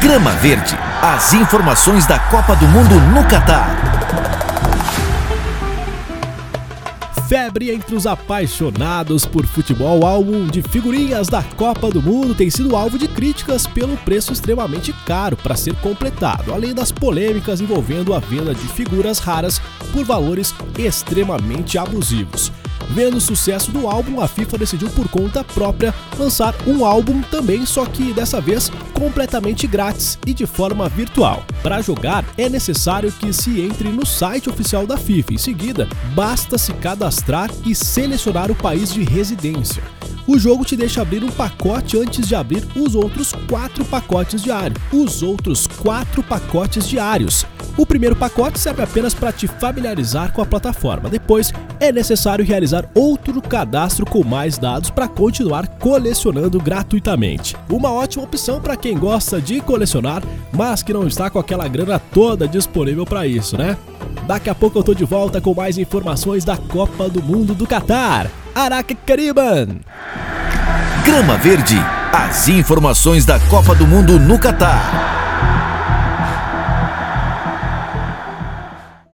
Grama Verde. As informações da Copa do Mundo no Catar. Febre entre os apaixonados por futebol, álbum de figurinhas da Copa do Mundo tem sido alvo de críticas pelo preço extremamente caro para ser completado, além das polêmicas envolvendo a venda de figuras raras por valores extremamente abusivos. Vendo o sucesso do álbum, a FIFA decidiu por conta própria lançar um álbum também, só que dessa vez completamente grátis e de forma virtual. Para jogar, é necessário que se entre no site oficial da FIFA. Em seguida, basta se cadastrar e selecionar o país de residência. O jogo te deixa abrir um pacote antes de abrir os outros quatro pacotes diários. Os outros quatro pacotes diários. O primeiro pacote serve apenas para te familiarizar com a plataforma. Depois, é necessário realizar outro cadastro com mais dados para continuar colecionando gratuitamente. Uma ótima opção para quem gosta de colecionar, mas que não está com aquela grana toda disponível para isso, né? Daqui a pouco eu tô de volta com mais informações da Copa do Mundo do Catar. Araque Cariban! Grama Verde. As informações da Copa do Mundo no Catar.